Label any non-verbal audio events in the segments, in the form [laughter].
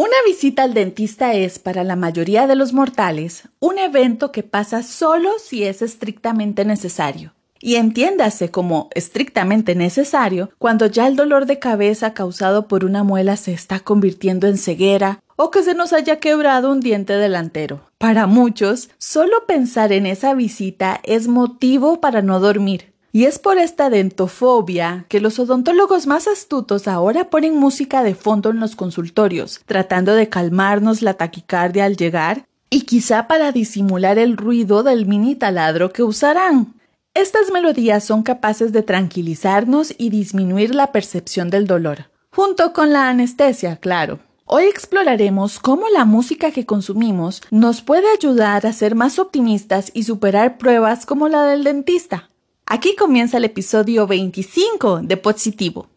Una visita al dentista es, para la mayoría de los mortales, un evento que pasa solo si es estrictamente necesario. Y entiéndase como estrictamente necesario cuando ya el dolor de cabeza causado por una muela se está convirtiendo en ceguera o que se nos haya quebrado un diente delantero. Para muchos, solo pensar en esa visita es motivo para no dormir. Y es por esta dentofobia que los odontólogos más astutos ahora ponen música de fondo en los consultorios, tratando de calmarnos la taquicardia al llegar y quizá para disimular el ruido del mini taladro que usarán. Estas melodías son capaces de tranquilizarnos y disminuir la percepción del dolor, junto con la anestesia, claro. Hoy exploraremos cómo la música que consumimos nos puede ayudar a ser más optimistas y superar pruebas como la del dentista. Aquí comienza el episodio 25 de Positivo.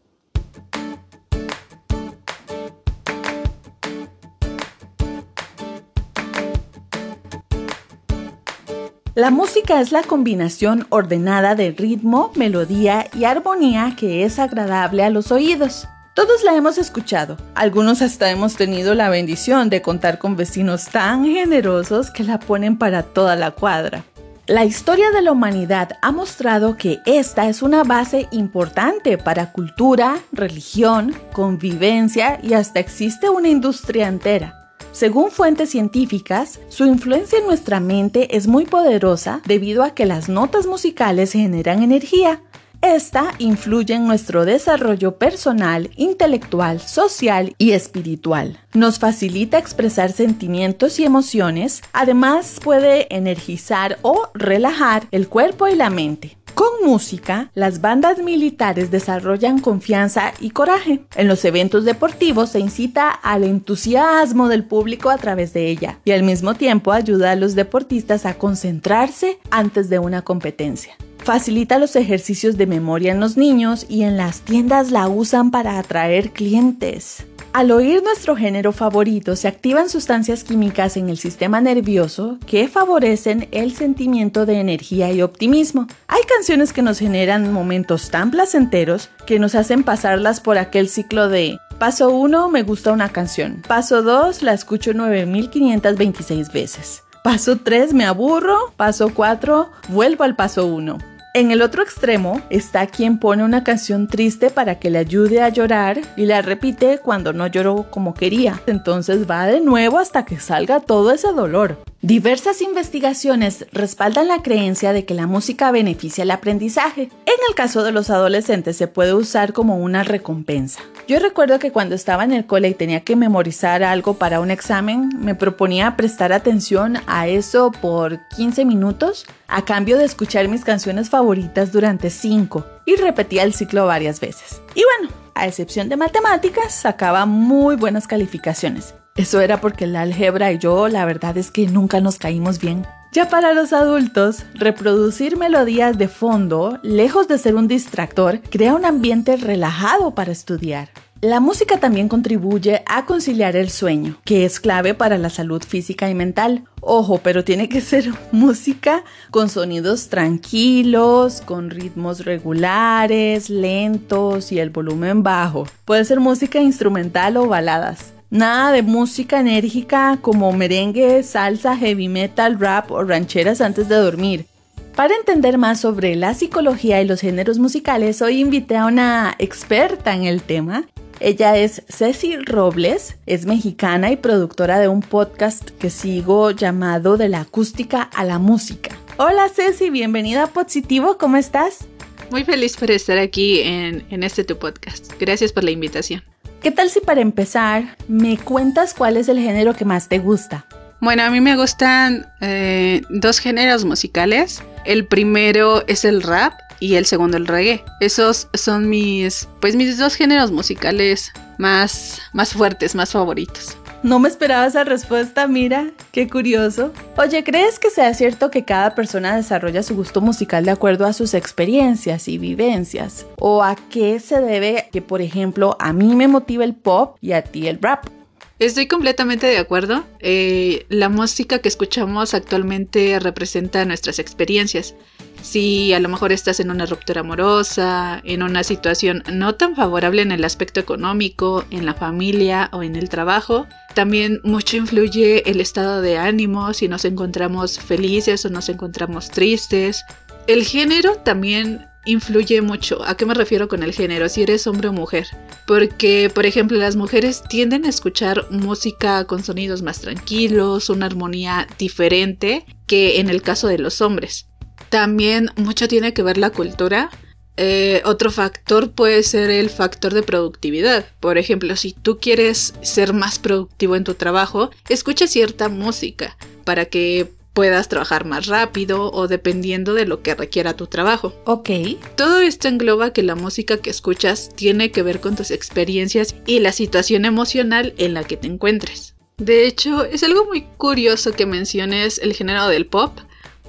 La música es la combinación ordenada de ritmo, melodía y armonía que es agradable a los oídos. Todos la hemos escuchado, algunos hasta hemos tenido la bendición de contar con vecinos tan generosos que la ponen para toda la cuadra. La historia de la humanidad ha mostrado que esta es una base importante para cultura, religión, convivencia y hasta existe una industria entera. Según fuentes científicas, su influencia en nuestra mente es muy poderosa debido a que las notas musicales generan energía, esta influye en nuestro desarrollo personal, intelectual, social y espiritual. Nos facilita expresar sentimientos y emociones, además puede energizar o relajar el cuerpo y la mente. Con música, las bandas militares desarrollan confianza y coraje. En los eventos deportivos se incita al entusiasmo del público a través de ella y al mismo tiempo ayuda a los deportistas a concentrarse antes de una competencia. Facilita los ejercicios de memoria en los niños y en las tiendas la usan para atraer clientes. Al oír nuestro género favorito se activan sustancias químicas en el sistema nervioso que favorecen el sentimiento de energía y optimismo. Hay canciones que nos generan momentos tan placenteros que nos hacen pasarlas por aquel ciclo de Paso 1 me gusta una canción, paso 2 la escucho 9526 veces. Paso 3 me aburro, paso 4 vuelvo al paso 1. En el otro extremo está quien pone una canción triste para que le ayude a llorar y la repite cuando no lloró como quería. Entonces va de nuevo hasta que salga todo ese dolor. Diversas investigaciones respaldan la creencia de que la música beneficia el aprendizaje. En el caso de los adolescentes se puede usar como una recompensa. Yo recuerdo que cuando estaba en el cole y tenía que memorizar algo para un examen, me proponía prestar atención a eso por 15 minutos a cambio de escuchar mis canciones favoritas durante 5 y repetía el ciclo varias veces. Y bueno, a excepción de matemáticas, sacaba muy buenas calificaciones. Eso era porque la álgebra y yo la verdad es que nunca nos caímos bien. Ya para los adultos, reproducir melodías de fondo, lejos de ser un distractor, crea un ambiente relajado para estudiar. La música también contribuye a conciliar el sueño, que es clave para la salud física y mental. Ojo, pero tiene que ser [laughs] música con sonidos tranquilos, con ritmos regulares, lentos y el volumen bajo. Puede ser música instrumental o baladas. Nada de música enérgica como merengue, salsa, heavy metal, rap o rancheras antes de dormir. Para entender más sobre la psicología y los géneros musicales, hoy invité a una experta en el tema. Ella es Ceci Robles, es mexicana y productora de un podcast que sigo llamado De la acústica a la música. Hola Ceci, bienvenida a Positivo, ¿cómo estás? Muy feliz por estar aquí en, en este tu podcast. Gracias por la invitación. ¿Qué tal si para empezar me cuentas cuál es el género que más te gusta? Bueno, a mí me gustan eh, dos géneros musicales. El primero es el rap y el segundo el reggae. Esos son mis, pues mis dos géneros musicales más, más fuertes, más favoritos. No me esperaba esa respuesta, mira, qué curioso. Oye, ¿crees que sea cierto que cada persona desarrolla su gusto musical de acuerdo a sus experiencias y vivencias? ¿O a qué se debe que, por ejemplo, a mí me motiva el pop y a ti el rap? Estoy completamente de acuerdo. Eh, la música que escuchamos actualmente representa nuestras experiencias Si a lo mejor estás en una ruptura amorosa, en una situación no tan favorable en el aspecto económico, en la familia o en el trabajo, también mucho influye el estado de ánimo, si nos encontramos felices o nos encontramos tristes. El género también influye mucho. ¿A qué me refiero con el género? Si eres hombre o mujer. Porque, por ejemplo, las mujeres tienden a escuchar música con sonidos más tranquilos, una armonía diferente que en el caso de los hombres. También mucho tiene que ver la cultura. Eh, otro factor puede ser el factor de productividad. Por ejemplo, si tú quieres ser más productivo en tu trabajo, escucha cierta música para que puedas trabajar más rápido o dependiendo de lo que requiera tu trabajo. Ok. Todo esto engloba que la música que escuchas tiene que ver con tus experiencias y la situación emocional en la que te encuentres. De hecho, es algo muy curioso que menciones el género del pop,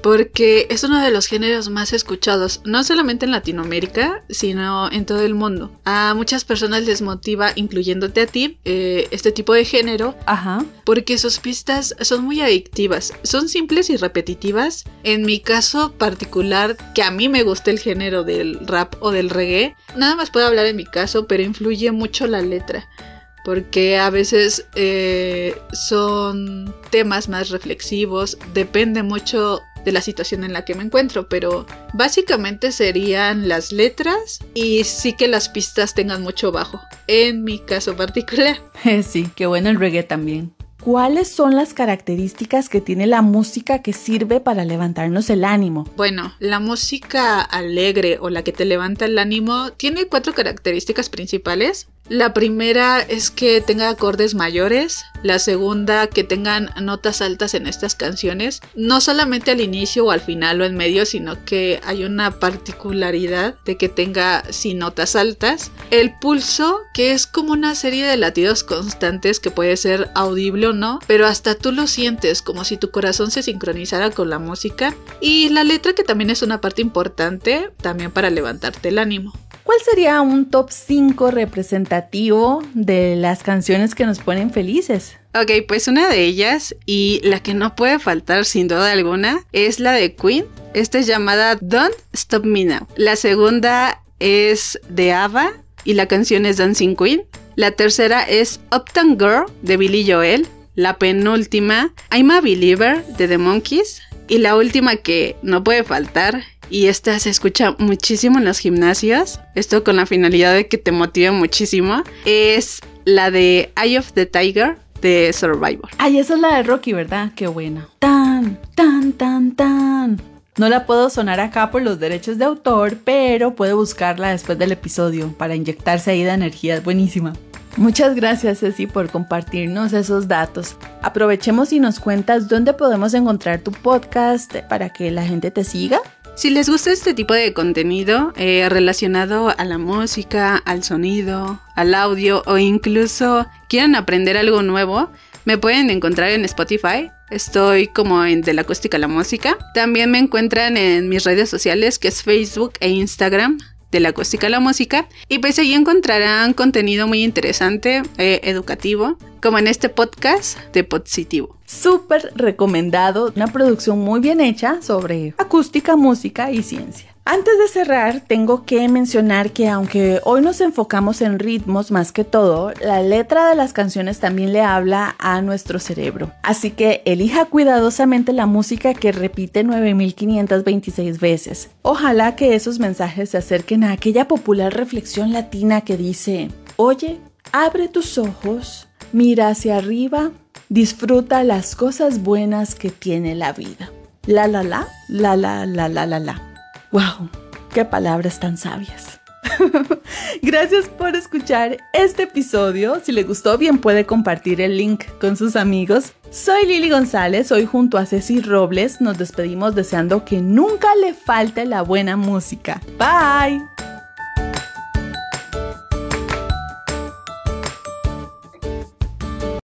porque es uno de los géneros más escuchados, no solamente en Latinoamérica, sino en todo el mundo. A muchas personas les motiva, incluyéndote a ti, eh, este tipo de género, Ajá. porque sus pistas son muy adictivas, son simples y repetitivas. En mi caso particular, que a mí me gusta el género del rap o del reggae, nada más puedo hablar en mi caso, pero influye mucho la letra porque a veces eh, son temas más reflexivos, depende mucho de la situación en la que me encuentro, pero básicamente serían las letras y sí que las pistas tengan mucho bajo, en mi caso particular. [laughs] sí, qué bueno el reggae también. ¿Cuáles son las características que tiene la música que sirve para levantarnos el ánimo? Bueno, la música alegre o la que te levanta el ánimo tiene cuatro características principales. La primera es que tenga acordes mayores, la segunda que tengan notas altas en estas canciones, no solamente al inicio o al final o en medio, sino que hay una particularidad de que tenga sin notas altas. El pulso, que es como una serie de latidos constantes que puede ser audible o no, pero hasta tú lo sientes como si tu corazón se sincronizara con la música. Y la letra que también es una parte importante también para levantarte el ánimo. ¿Cuál sería un top 5 representativo de las canciones que nos ponen felices? Ok, pues una de ellas y la que no puede faltar sin duda alguna es la de Queen. Esta es llamada Don't Stop Me Now. La segunda es de ABBA y la canción es Dancing Queen. La tercera es Uptown Girl de Billy Joel. La penúltima, I'm a Believer de The Monkeys. Y la última que no puede faltar y esta se escucha muchísimo en los gimnasios, esto con la finalidad de que te motive muchísimo, es la de Eye of the Tiger de Survivor. Ay, esa es la de Rocky, ¿verdad? Qué buena. Tan, tan, tan, tan. No la puedo sonar acá por los derechos de autor, pero puede buscarla después del episodio para inyectarse ahí de energía. Buenísima. Muchas gracias Ceci por compartirnos esos datos. Aprovechemos y nos cuentas dónde podemos encontrar tu podcast para que la gente te siga. Si les gusta este tipo de contenido eh, relacionado a la música, al sonido, al audio o incluso quieren aprender algo nuevo, me pueden encontrar en Spotify. Estoy como en De la Acústica a la Música. También me encuentran en mis redes sociales que es Facebook e Instagram de la acústica a la música. Y pues ahí encontrarán contenido muy interesante, eh, educativo, como en este podcast de Positivo. Súper recomendado, una producción muy bien hecha sobre acústica, música y ciencia. Antes de cerrar, tengo que mencionar que aunque hoy nos enfocamos en ritmos más que todo, la letra de las canciones también le habla a nuestro cerebro. Así que elija cuidadosamente la música que repite 9526 veces. Ojalá que esos mensajes se acerquen a aquella popular reflexión latina que dice, oye, abre tus ojos, mira hacia arriba, disfruta las cosas buenas que tiene la vida. La la la, la la la la la la. ¡Wow! ¡Qué palabras tan sabias! [laughs] Gracias por escuchar este episodio. Si le gustó, bien puede compartir el link con sus amigos. Soy Lili González, hoy junto a Ceci Robles nos despedimos deseando que nunca le falte la buena música. Bye.